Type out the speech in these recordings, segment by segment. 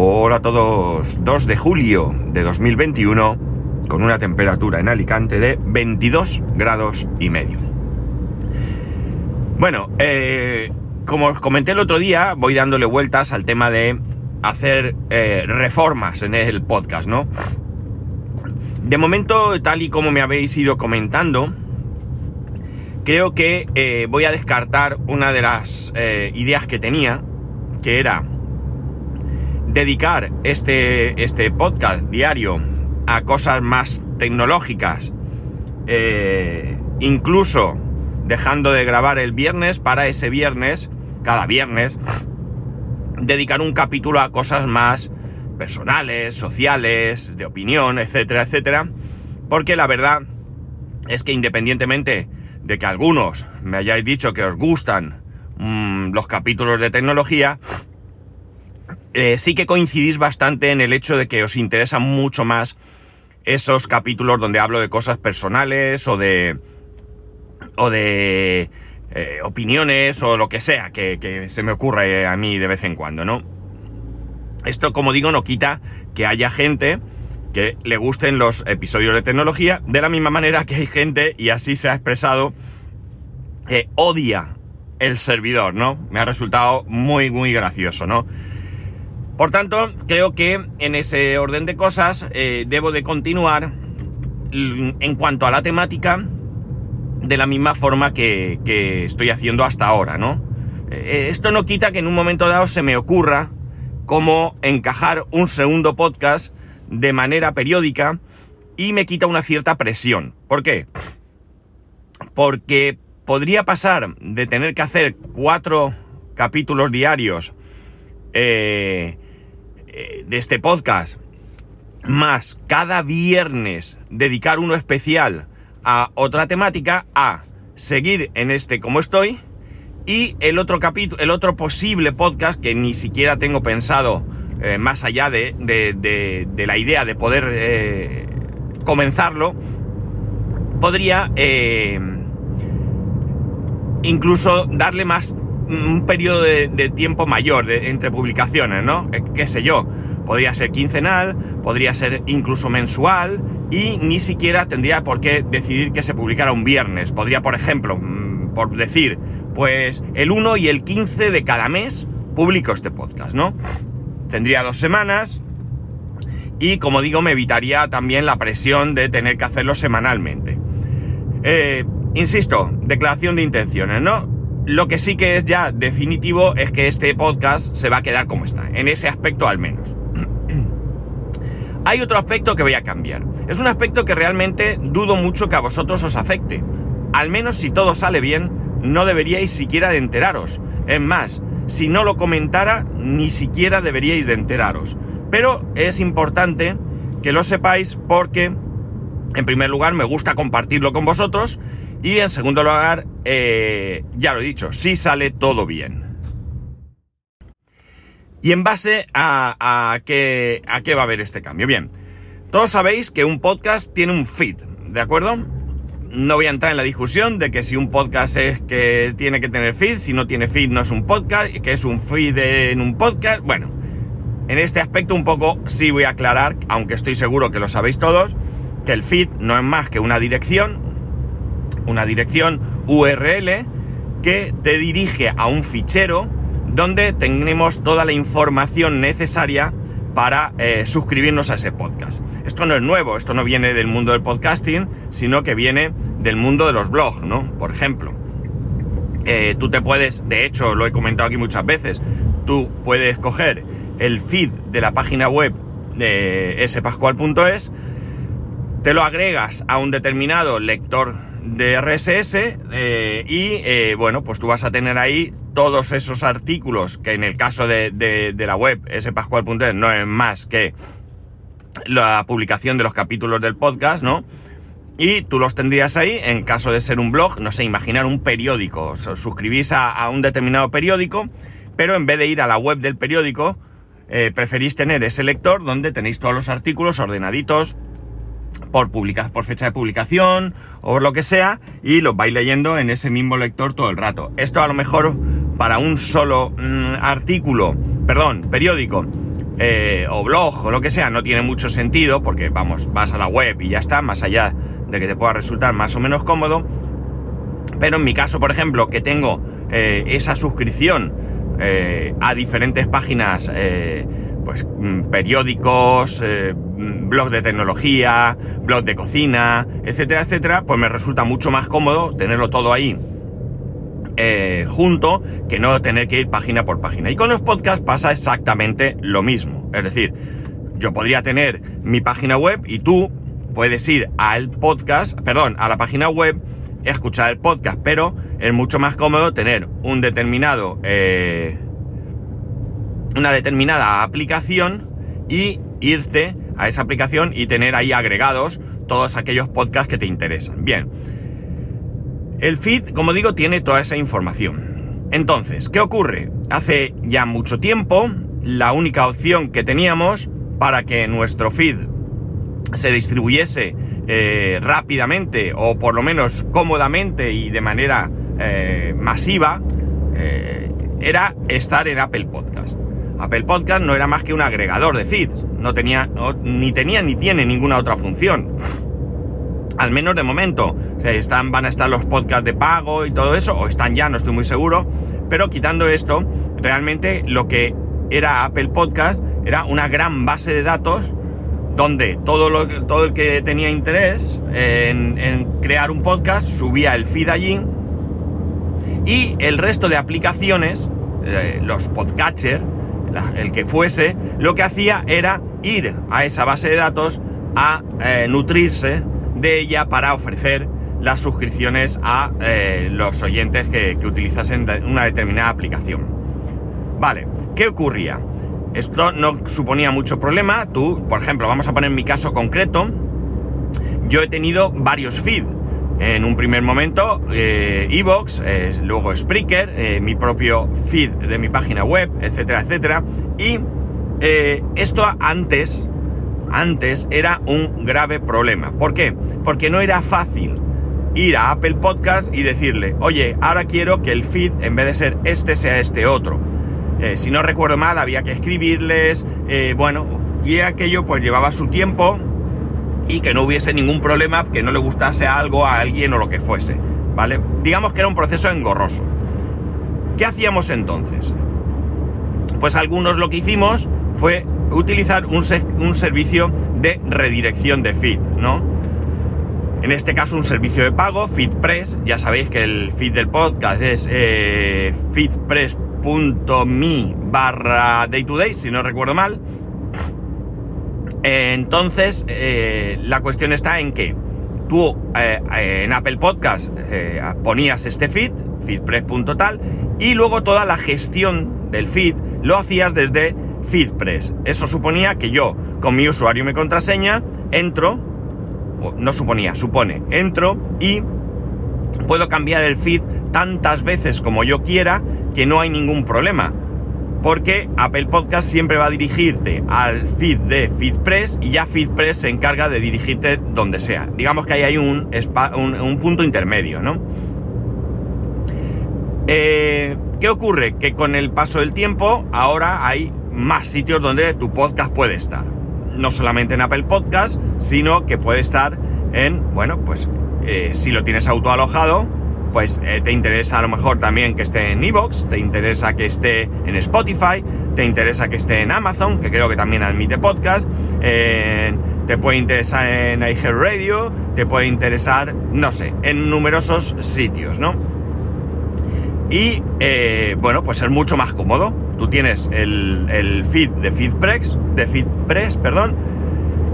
Hola a todos, 2 de julio de 2021 con una temperatura en Alicante de 22 grados y medio. Bueno, eh, como os comenté el otro día, voy dándole vueltas al tema de hacer eh, reformas en el podcast, ¿no? De momento, tal y como me habéis ido comentando, creo que eh, voy a descartar una de las ideas que tenía, que era dedicar este, este podcast diario a cosas más tecnológicas, eh, incluso dejando de grabar el viernes para ese viernes, cada viernes, dedicar un capítulo a cosas más personales, sociales, de opinión, etcétera, etcétera, porque la verdad es que independientemente de que algunos me hayáis dicho que os gustan mm, los capítulos de tecnología, eh, sí que coincidís bastante en el hecho de que os interesan mucho más esos capítulos donde hablo de cosas personales o de. o de. Eh, opiniones o lo que sea que, se me ocurre a mí de vez en cuando, ¿no? Esto, como digo, no quita que haya gente que le gusten los episodios de tecnología, de la misma manera que hay gente, y así se ha expresado, que odia el servidor, ¿no? Me ha resultado muy, muy gracioso, ¿no? Por tanto, creo que en ese orden de cosas eh, debo de continuar en cuanto a la temática de la misma forma que, estoy haciendo hasta ahora, ¿no? Eh, esto no quita que en un momento dado se me ocurra cómo encajar un segundo podcast de manera periódica y me quita una cierta presión. ¿Por qué? Porque podría pasar de tener que hacer cuatro capítulos diarios eh, de este podcast, más cada viernes dedicar uno especial a otra temática, a seguir en este como estoy, y el otro capítulo, el otro posible podcast que ni siquiera tengo pensado eh, más allá de, de, la idea de poder eh, comenzarlo, podría incluso darle más un periodo de, tiempo mayor entre publicaciones, ¿no? Eh, qué sé yo, podría ser quincenal, podría ser incluso mensual y ni siquiera tendría por qué decidir que se publicara un viernes. Podría, por ejemplo, mm, por decir, pues el 1 y el 15 de cada mes publico este podcast, ¿no? Tendría dos semanas y, como digo, me evitaría también la presión de tener que hacerlo semanalmente. Eh, insisto, declaración de intenciones, ¿no? Lo que sí que es ya definitivo es que este podcast se va a quedar como está, en ese aspecto al menos. Hay otro aspecto que voy a cambiar. Es un aspecto que realmente dudo mucho que a vosotros os afecte. Al menos si todo sale bien, no deberíais siquiera de enteraros. Es más, si no lo comentara, ni siquiera deberíais de enteraros. Pero es importante que lo sepáis porque, en primer lugar, me gusta compartirlo con vosotros y en segundo lugar, eh, ya lo he dicho, si sale todo bien. Y en base a, qué, a qué va a haber este cambio. Bien, todos sabéis que un podcast tiene un feed, ¿de acuerdo? No voy a entrar en la discusión de que si un podcast es que tiene que tener feed, si no tiene feed no es un podcast, que es un feed en un podcast. Bueno, en este aspecto un poco sí voy a aclarar, aunque estoy seguro que lo sabéis todos, que el feed no es más que una dirección, una dirección URL que te dirige a un fichero donde tenemos toda la información necesaria para eh, suscribirnos a ese podcast. Esto no es nuevo, esto no viene del mundo del podcasting, sino que viene del mundo de los blogs, ¿no? Por ejemplo, eh, tú te puedes, de hecho lo he comentado aquí muchas veces, tú puedes coger el feed de la página web de spascual.es, te lo agregas a un determinado lector de RSS eh, y eh, bueno, pues tú vas a tener ahí todos esos artículos que en el caso de, la web spascual.es no es más que la publicación de los capítulos del podcast, ¿no? Y tú los tendrías ahí en caso de ser un blog, no sé, imaginar un periódico, suscribís a, un determinado periódico, pero en vez de ir a la web del periódico, eh, preferís tener ese lector donde tenéis todos los artículos ordenaditos, por, por fecha de publicación o lo que sea y los vais leyendo en ese mismo lector todo el rato. Esto a lo mejor para un solo mm, artículo, perdón, periódico, eh, o blog o lo que sea, no tiene mucho sentido porque, vamos, vas a la web y ya está, más allá de que te pueda resultar más o menos cómodo. Pero en mi caso, por ejemplo, que tengo eh, esa suscripción eh, a diferentes páginas, pues mm, periódicos, mm, blog de tecnología, blog de cocina, etcétera, etcétera, pues me resulta mucho más cómodo tenerlo todo ahí eh, junto que no tener que ir página por página. Y con los podcasts pasa exactamente lo mismo. Es decir, yo podría tener mi página web y tú puedes ir al podcast, perdón, a la página web, escuchar el podcast, pero es mucho más cómodo tener un determinado, eh, una determinada aplicación y irte a esa aplicación y tener ahí agregados todos aquellos podcasts que te interesan. Bien. El feed, como digo, tiene toda esa información. Entonces, ¿qué ocurre? Hace ya mucho tiempo, la única opción que teníamos para que nuestro feed se distribuyese eh, rápidamente o por lo menos cómodamente y de manera eh, masiva eh, era estar en Apple Podcast. Apple Podcast no era más que un agregador de feeds, no tenía, ni tenía ni tiene ninguna otra función al menos de momento. están, van a estar los podcasts de pago y todo eso, o están ya, no estoy muy seguro. Pero quitando esto, realmente lo que era Apple Podcast era una gran base de datos donde todo, lo, todo el que tenía interés en, crear un podcast subía el feed allí y el resto de aplicaciones, eh, los podcatchers, el que fuese, lo que hacía era ir a esa base de datos a eh, nutrirse de ella para ofrecer las suscripciones a eh, los oyentes que, que utilizasen una determinada aplicación. Vale, ¿qué ocurría? Esto no suponía mucho problema. Tú, por ejemplo, vamos a poner mi caso concreto. Yo he tenido varios feeds. En un primer momento, eh, Evox, luego Spreaker, eh, mi propio feed de mi página web, etcétera, etcétera. Y esto antes antes era un grave problema. ¿Por qué? Porque no era fácil ir a Apple Podcast y decirle, oye, ahora quiero que el feed, en vez de ser este, sea este otro. Eh, si no recuerdo mal, había que escribirles, eh, bueno, y aquello pues llevaba su tiempo y que no hubiese ningún problema, que no le gustase algo a alguien o lo que fuese, ¿vale? Digamos que era un proceso engorroso. ¿Qué hacíamos entonces? Pues algunos lo que hicimos fue utilizar un, servicio de redirección de feed, ¿no? En este caso un servicio de pago, FeedPress, ya sabéis que el feed del podcast es eh, feedpress.me barra day to day, si no recuerdo mal. Entonces, eh, la cuestión está en que tú eh, en Apple Podcast ponías este feed, feedpress.tal, y luego toda la gestión del feed lo hacías desde FeedPress. Eso suponía que yo, con mi usuario y mi contraseña, entro, no suponía, supone, entro y puedo cambiar el feed tantas veces como yo quiera que no hay ningún problema. Porque Apple Podcast siempre va a dirigirte al feed de FeedPress y ya FeedPress se encarga de dirigirte donde sea. Digamos que ahí hay un, un, punto intermedio, ¿no? Eh, ¿Qué ocurre? Que con el paso del tiempo ahora hay más sitios donde tu podcast puede estar. No solamente en Apple Podcast, sino que puede estar en, bueno, pues eh, si lo tienes autoalojado, pues eh, te interesa a lo mejor también que esté en Evox, te interesa que esté en Spotify, te interesa que esté en Amazon, que creo que también admite podcast, te puede interesar en iHeartRadio, te puede interesar, no sé, en numerosos sitios, ¿no? Y eh, bueno, pues es mucho más cómodo tú tienes el, feed de FeedPress, de FeedPress, perdón,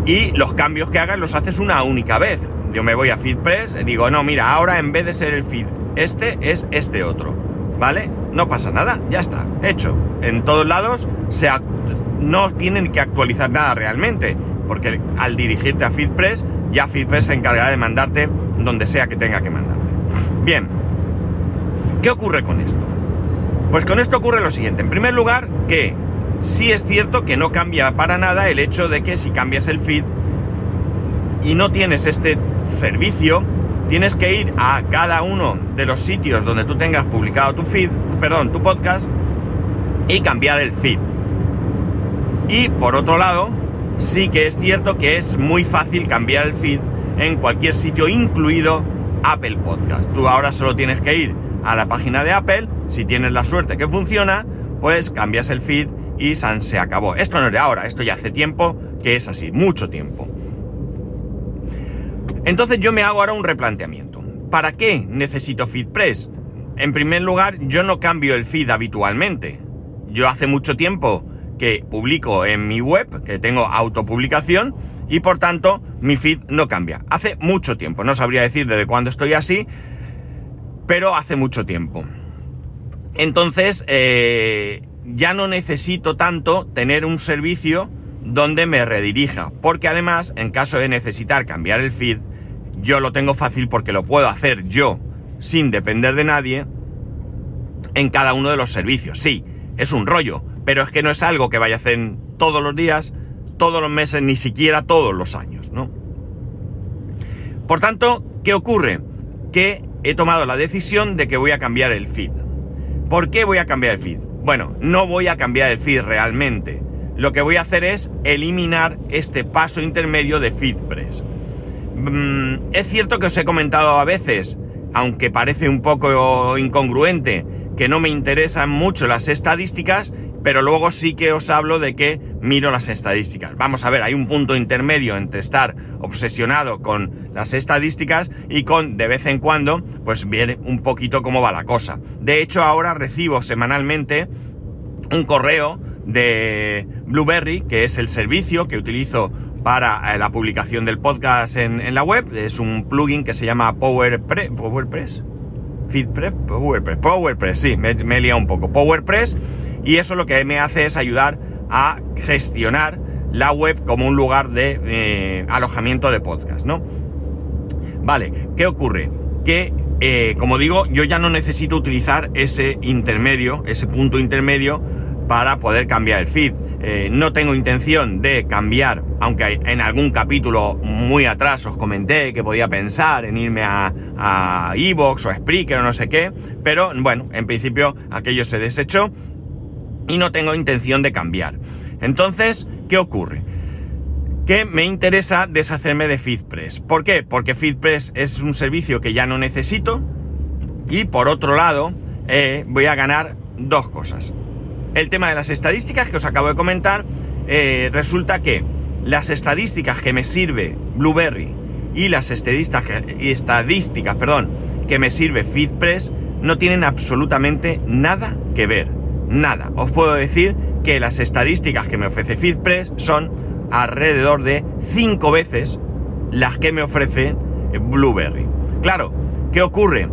y los cambios que hagas los haces una única vez. Yo me voy a FeedPress, digo, no, mira, ahora en vez de ser el feed este, es este otro, ¿vale? No pasa nada, ya está, hecho. En todos lados se no tienen que actualizar nada realmente, porque al dirigirte a FeedPress, ya FeedPress se encargará de mandarte donde sea que tenga que mandarte. Bien, ¿qué ocurre con esto? Pues con esto ocurre lo siguiente. En primer lugar, que sí es cierto que no cambia para nada el hecho de que si cambias el feed y no tienes este servicio, tienes que ir a cada uno de los sitios donde tú tengas publicado tu feed, perdón, tu podcast, y cambiar el feed. Y por otro lado, sí que es cierto que es muy fácil cambiar el feed en cualquier sitio, incluido Apple Podcast. Tú ahora solo tienes que ir a la página de Apple, si tienes la suerte que funciona, pues cambias el feed y se acabó. Esto no es de ahora, esto ya hace tiempo que es así, mucho tiempo. Entonces yo me hago ahora un replanteamiento. ¿Para qué necesito FeedPress? En primer lugar, yo no cambio el feed habitualmente. Yo hace mucho tiempo que publico en mi web, que tengo autopublicación, y por tanto mi feed no cambia. Hace mucho tiempo, no sabría decir desde cuándo estoy así, pero hace mucho tiempo. Entonces, eh, ya no necesito tanto tener un servicio donde me redirija, porque además, en caso de necesitar cambiar el feed, yo lo tengo fácil porque lo puedo hacer yo, sin depender de nadie, en cada uno de los servicios. Sí, es un rollo, pero es que no es algo que vaya a hacer todos los días, todos los meses, ni siquiera todos los años, ¿no? Por tanto, ¿qué ocurre? Que he tomado la decisión de que voy a cambiar el feed. ¿Por qué voy a cambiar el feed? Bueno, no voy a cambiar el feed realmente. Lo que voy a hacer es eliminar este paso intermedio de FeedPress. Mm, es cierto que os he comentado a veces, aunque parece un poco incongruente, que no me interesan mucho las estadísticas, pero luego sí que os hablo de que miro las estadísticas. Vamos a ver, hay un punto intermedio entre estar obsesionado con las estadísticas y con de vez en cuando, pues viene un poquito cómo va la cosa. De hecho, ahora recibo semanalmente un correo de Blueberry, que es el servicio que utilizo para eh, la publicación del podcast en, la web. Es un plugin que se llama PowerPress. ¿PowerPress? FeedPress, PowerPress, PowerPress, sí, me, he liado un poco. PowerPress y eso lo que me hace es ayudar a gestionar la web como un lugar de eh, alojamiento de podcast, ¿no? Vale, ¿qué ocurre? Que, eh, como digo, yo ya no necesito utilizar ese intermedio, ese punto intermedio, para poder cambiar el feed. Eh, no tengo intención de cambiar, aunque en algún capítulo muy atrás os comenté que podía pensar en irme a Evox o Spreaker o no sé qué, pero bueno, en principio aquello se desechó y no tengo intención de cambiar. Entonces, ¿qué ocurre? Que me interesa deshacerme de FeedPress. ¿Por qué? Porque FeedPress es un servicio que ya no necesito y por otro lado eh, voy a ganar dos cosas. El tema de las estadísticas que os acabo de comentar, eh, resulta que las estadísticas que me sirve Blueberry y las estadísticas, perdón, que me sirve FeedPress no tienen absolutamente nada que ver nada. Os puedo decir que las estadísticas que me ofrece FeedPress son alrededor de 5 veces las que me ofrece Blueberry. Claro, ¿qué ocurre?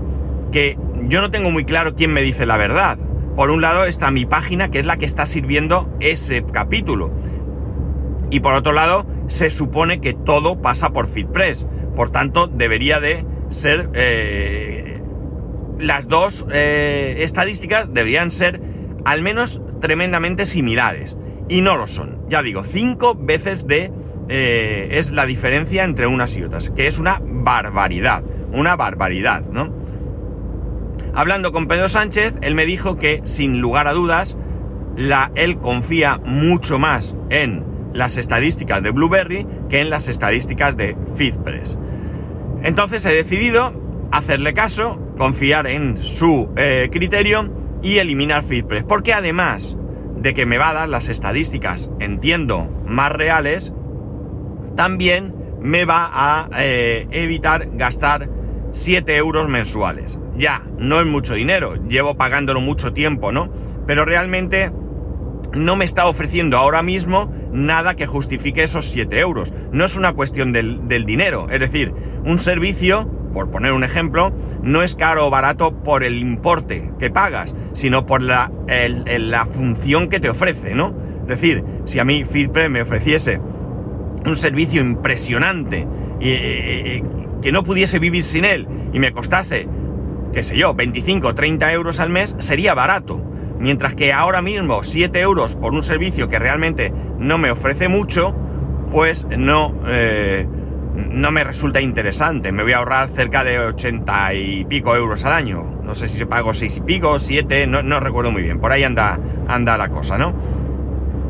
Que yo no tengo muy claro quién me dice la verdad. Por un lado está mi página, que es la que está sirviendo ese capítulo. Y por otro lado, se supone que todo pasa por FeedPress. Por tanto, debería de ser... Eh, las dos eh, estadísticas deberían ser al menos tremendamente similares. Y no lo son. Ya digo, cinco veces de... Eh, es la diferencia entre unas y otras, que es una barbaridad, una barbaridad, ¿no? Hablando con Pedro Sánchez, él me dijo que, sin lugar a dudas, él confía mucho más en las estadísticas de Blueberry que en las estadísticas de FeedPress. Entonces he decidido hacerle caso, confiar en su eh, criterio y eliminar FeedPress. Porque además de que me va a dar las estadísticas, entiendo, más reales, también me va a eh, evitar gastar 7 euros mensuales. Ya, no es mucho dinero, llevo pagándolo mucho tiempo, ¿no? Pero realmente no me está ofreciendo ahora mismo nada que justifique esos 7 euros. No es una cuestión del, del dinero, es decir, un servicio por poner un ejemplo, no es caro o barato por el importe que pagas, sino por la, la función que te ofrece, ¿no? Es decir, si a mí FeedPress me ofreciese un servicio impresionante y, que no pudiese vivir sin él y me costase, qué sé yo, 25 o 30 euros al mes, sería barato. Mientras que ahora mismo 7 euros por un servicio que realmente no me ofrece mucho, pues no... Eh, no me resulta interesante. Me voy a ahorrar cerca de 80 y pico euros al año. No sé si se pago 6 y pico, 7, no, recuerdo muy bien. Por ahí anda, anda la cosa, ¿no?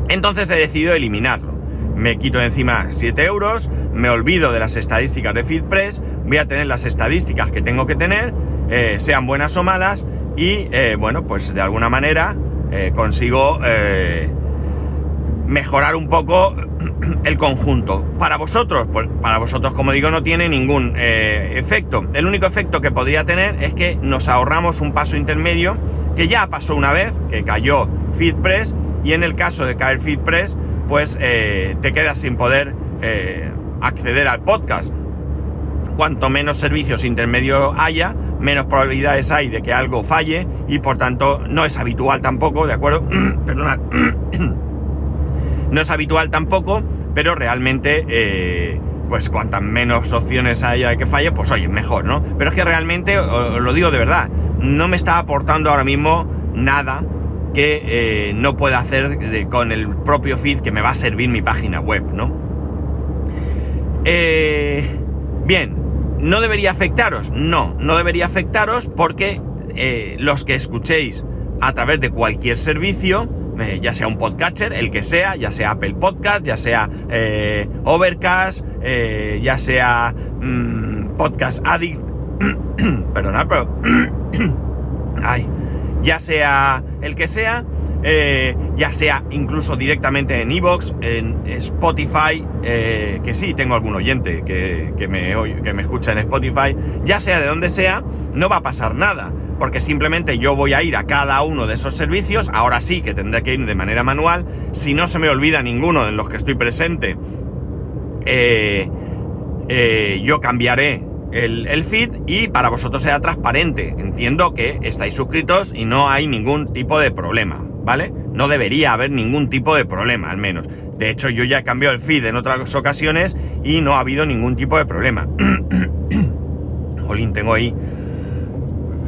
Entonces he decidido eliminarlo. Me quito encima 7 euros, me olvido de las estadísticas de FeedPress, voy a tener las estadísticas que tengo que tener, eh, sean buenas o malas, y eh, bueno, pues de alguna manera eh, consigo mejorar un poco el conjunto. Para vosotros, pues para vosotros, como digo, no tiene ningún efecto. El único efecto que podría tener es que nos ahorramos un paso intermedio que ya pasó una vez, que cayó FeedPress, y en el caso de caer FeedPress, pues te quedas sin poder acceder al podcast. Cuanto menos servicios intermedios haya, menos probabilidades hay de que algo falle y por tanto no es habitual tampoco, ¿de acuerdo? Perdonad. no es habitual tampoco, pero realmente, eh, pues cuantas menos opciones haya de que falle, pues oye, mejor, ¿no? Pero es que realmente, os lo digo de verdad, no me está aportando ahora mismo nada que eh, no pueda hacer con el propio feed que me va a servir mi página web, ¿no? Eh, bien, ¿no debería afectaros? No, no debería afectaros porque eh, los que escuchéis a través de cualquier servicio, eh, ya sea un podcatcher, el que sea, ya sea Apple Podcast, ya sea Overcast, ya sea mm, Podcast Addict, perdonad, pero... ay, ya sea el que sea, eh, ya sea incluso directamente en Evox, en Spotify, eh, que sí, tengo algún oyente que, me, que me escucha en Spotify, ya sea de donde sea, no va a pasar nada, porque simplemente yo voy a ir a cada uno de esos servicios, ahora sí que tendré que ir de manera manual, si no se me olvida ninguno en los que estoy presente, eh, yo cambiaré el, el, feed y para vosotros sea transparente. Entiendo que estáis suscritos y no hay ningún tipo de problema. ¿Vale? No debería haber ningún tipo de problema, al menos. De hecho, yo ya he cambiado el feed en otras ocasiones y no ha habido ningún tipo de problema. Jolín, tengo ahí.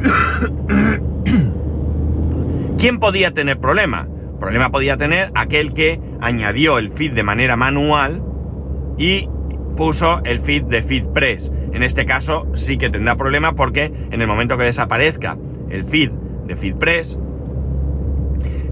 ¿Quién podía tener problema? Problema podía tener aquel que añadió el feed de manera manual y puso el feed de FeedPress. En este caso sí que tendrá problema porque en el momento que desaparezca el feed de FeedPress,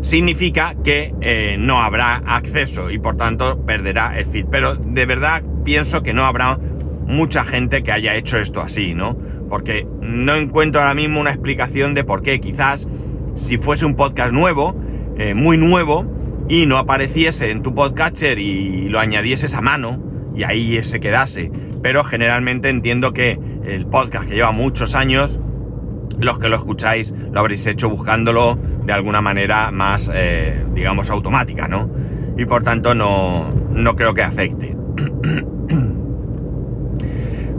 significa que eh, no habrá acceso y por tanto perderá el feed. Pero de verdad pienso que no habrá mucha gente que haya hecho esto así, ¿no? Porque no encuentro ahora mismo una explicación de por qué. Quizás si fuese un podcast nuevo, eh, muy nuevo, y no apareciese en tu podcatcher y lo añadieses a mano y ahí se quedase. Pero generalmente entiendo que el podcast que lleva muchos años, los que lo escucháis lo habréis hecho buscándolo de alguna manera más, eh, digamos, automática, ¿no? Y por tanto no, no creo que afecte.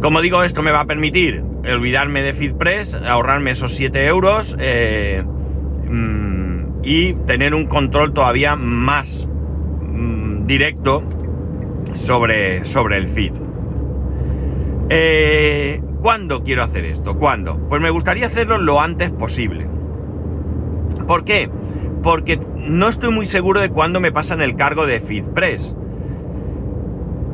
Como digo, esto me va a permitir olvidarme de FeedPress, ahorrarme esos 7 euros eh, mm, y tener un control todavía más mm, directo sobre, sobre el feed. Eh, ¿Cuándo quiero hacer esto? ¿Cuándo? Pues me gustaría hacerlo lo antes posible. ¿Por qué? Porque no estoy muy seguro de cuándo me pasan el cargo de FeedPress.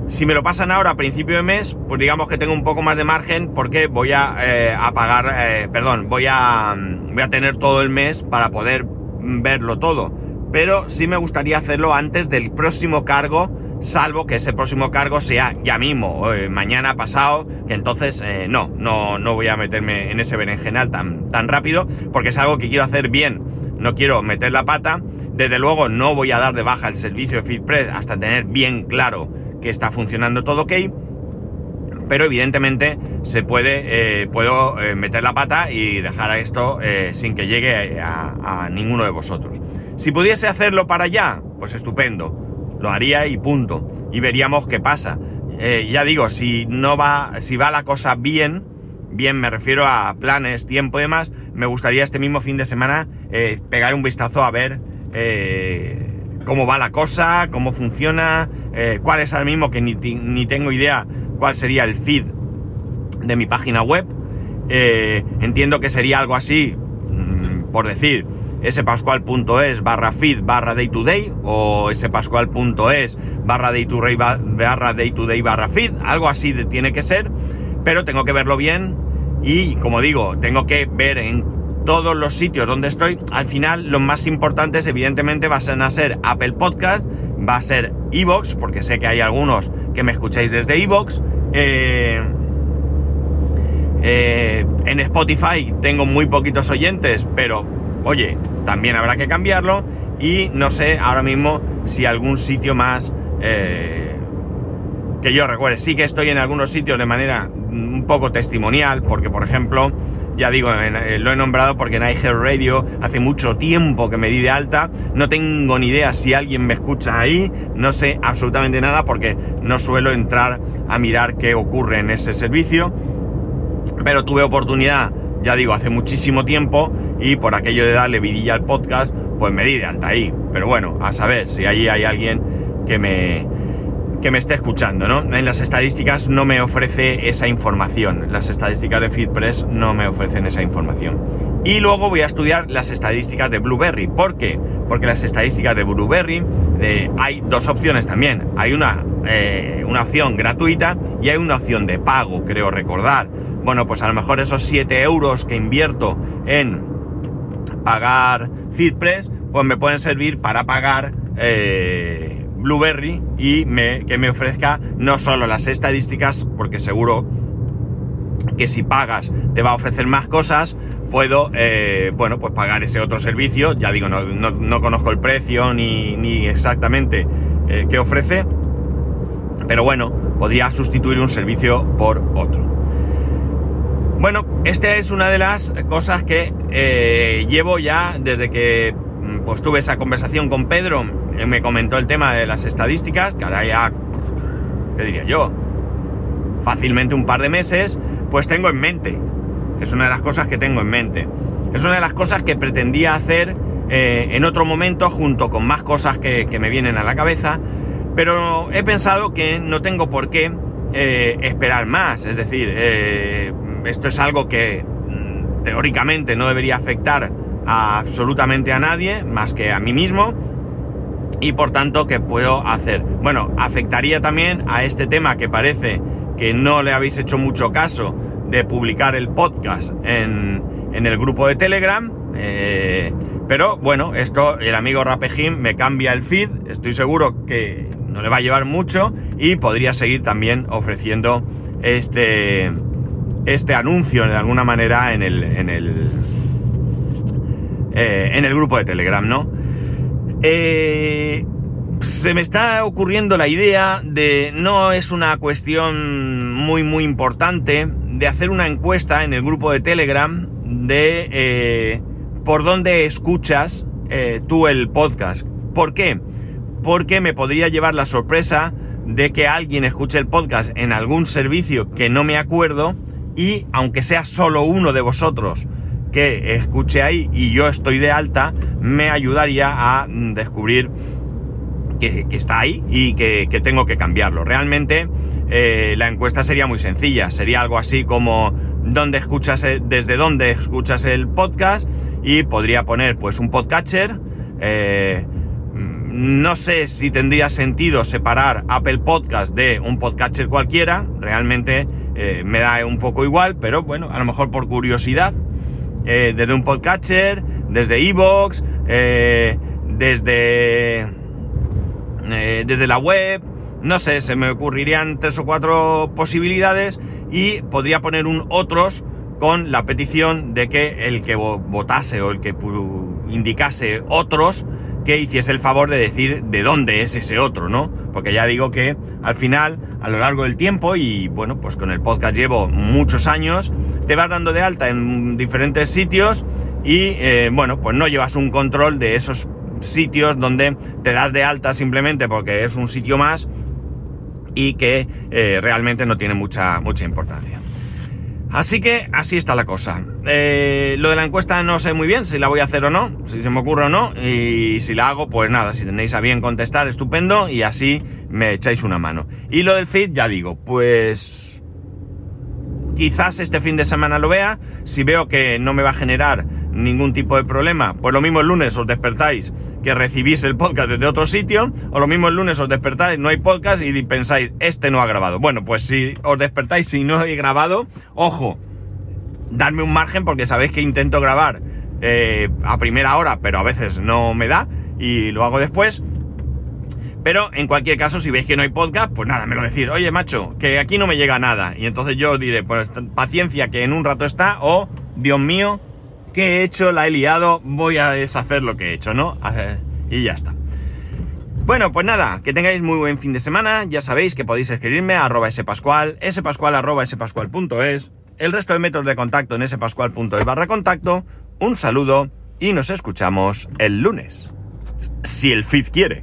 Si me lo pasan ahora a principio de mes, pues digamos que tengo un poco más de margen porque voy a, eh, pagar, eh, perdón, voy a, mm, voy a tener todo el mes para poder verlo todo. Pero sí me gustaría hacerlo antes del próximo cargo, salvo que ese próximo cargo sea ya mismo, eh, mañana, pasado, que entonces no, no, no voy a meterme en ese berenjenal tan, tan rápido, porque es algo que quiero hacer bien no quiero meter la pata. Desde luego no voy a dar de baja el servicio de FeedPress hasta tener bien claro que está funcionando todo ok. Pero evidentemente se puede, eh, puedo eh, meter la pata y dejar a esto eh, sin que llegue a, ninguno de vosotros. Si pudiese hacerlo para allá, pues estupendo. Lo haría y punto. Y veríamos qué pasa. ya digo, si no va, si va la cosa bien, bien me refiero a planes, tiempo y demás, me gustaría este mismo fin de semana eh, pegar un vistazo a ver eh, cómo va la cosa, cómo funciona, eh, cuál es ahora mismo, que ni, tengo idea cuál sería el feed de mi página web. entiendo que sería algo así, mm, por decir, spascual.es barra feed barra day o spascual.es barra day barra barra feed, algo así tiene que ser, pero tengo que verlo bien y como digo, tengo que ver en todos los sitios donde estoy. Al final, los más importantes, evidentemente, van a ser Apple Podcast va a ser Evox, porque sé que hay algunos que me escucháis desde Evox. Eh, eh, en Spotify tengo muy poquitos oyentes, pero oye, también habrá que cambiarlo. Y no sé ahora mismo si algún sitio más eh, que yo recuerde. Sí que estoy en algunos sitios de manera un poco testimonial, porque por ejemplo, ya digo, eh, lo he nombrado porque en iHeart Radio hace mucho tiempo que me di de alta, no tengo ni idea si alguien me escucha ahí, no sé absolutamente nada porque no suelo entrar a mirar qué ocurre en ese servicio, pero tuve oportunidad, ya digo, hace muchísimo tiempo y por aquello de darle vidilla al podcast, pues me di de alta ahí. Pero bueno, a saber si ahí hay alguien que me, que me esté escuchando, ¿no? En las estadísticas no me ofrece esa información. Las estadísticas de FeedPress no me ofrecen esa información. Y luego voy a estudiar las estadísticas de Blueberry. ¿Por qué? Porque las estadísticas de Blueberry eh, hay dos opciones también. Hay una, eh, una opción gratuita y hay una opción de pago, creo recordar. Bueno, pues a lo mejor esos 7 euros que invierto en pagar FeedPress, pues me pueden servir para pagar eh, Blueberry y que me ofrezca no solo las estadísticas, porque seguro que si pagas te va a ofrecer más cosas, puedo, eh, bueno, pues pagar ese otro servicio. Ya digo, no, conozco el precio ni, exactamente eh, qué ofrece, pero bueno, podría sustituir un servicio por otro. Bueno, esta es una de las cosas que eh, llevo ya desde que mm, pues, tuve esa conversación con Pedro me comentó el tema de las estadísticas, que ahora ya, ¿qué diría yo? Fácilmente un par de meses, pues tengo en mente. Es una de las cosas que tengo en mente. Es una de las cosas que pretendía hacer eh, en otro momento junto con más cosas que, me vienen a la cabeza, pero he pensado que no tengo por qué eh, esperar más. Es decir, esto es algo que mm, teóricamente no debería afectar absolutamente a nadie, más que a mí mismo y por tanto ¿qué puedo hacer? Bueno, afectaría también a este tema que parece que no le habéis hecho mucho caso de publicar el podcast en, el grupo de Telegram. Eh, pero bueno, esto el amigo Rapejim me cambia el feed, estoy seguro que no le va a llevar mucho y podría seguir también ofreciendo este, este anuncio de alguna manera en el, en el, eh, en el grupo de Telegram, ¿no? Eh, se me está ocurriendo la idea de, no es una cuestión muy muy importante, de hacer una encuesta en el grupo de Telegram de eh, por dónde escuchas eh, tú el podcast. ¿Por qué? Porque me podría llevar la sorpresa de que alguien escuche el podcast en algún servicio que no me acuerdo y aunque sea solo uno de vosotros que escuche ahí y yo estoy de alta, me ayudaría a descubrir que, está ahí y que, tengo que cambiarlo. Realmente eh, la encuesta sería muy sencilla, sería algo así como dónde escuchas, desde dónde escuchas el podcast y podría poner pues un podcatcher. Eh, no sé si tendría sentido separar Apple Podcast de un podcatcher cualquiera, realmente eh, me da un poco igual, pero bueno, a lo mejor por curiosidad eh, desde un podcatcher, desde Evox, eh, desde, desde la web, no sé, se me ocurrirían tres o cuatro posibilidades y podría poner un otros con la petición de que el que votase o el que indicase otros que hiciese el favor de decir de dónde es ese otro, ¿no? Porque ya digo que al final, a lo largo del tiempo, y bueno, pues con el podcast llevo muchos años, te vas dando de alta en diferentes sitios y eh, bueno, pues no llevas un control de esos sitios donde te das de alta simplemente porque es un sitio más y que eh, realmente no tiene mucha, mucha importancia. Así que así está la cosa. Eh, lo de la encuesta no sé muy bien si la voy a hacer o no, si se me ocurre o no, y si la hago, pues nada, si tenéis a bien contestar, estupendo, y así me echáis una mano. Y lo del feed, ya digo, pues Quizás este fin de semana lo vea. Si veo que no me va a generar ningún tipo de problema, pues lo mismo el lunes os despertáis que recibís el podcast desde otro sitio, o lo mismo el lunes os despertáis, no hay podcast y pensáis, este no ha grabado. Bueno, pues si os despertáis y no he grabado, ojo, dadme un margen porque sabéis que intento grabar eh, a primera hora, pero a veces no me da y lo hago después. Pero en cualquier caso, si veis que no hay podcast, pues nada, me lo decís, oye macho, que aquí no me llega nada. Y entonces yo os diré, pues paciencia que en un rato está, o Dios mío, ¿qué he hecho? La he liado, voy a deshacer lo que he hecho, ¿no? Y ya está. Bueno, pues nada, que tengáis muy buen fin de semana. Ya sabéis que podéis escribirme a arroba spascual, spascual arroba el resto de métodos de contacto en spascual.es barra contacto. Un saludo y nos escuchamos el lunes. Si el feed quiere.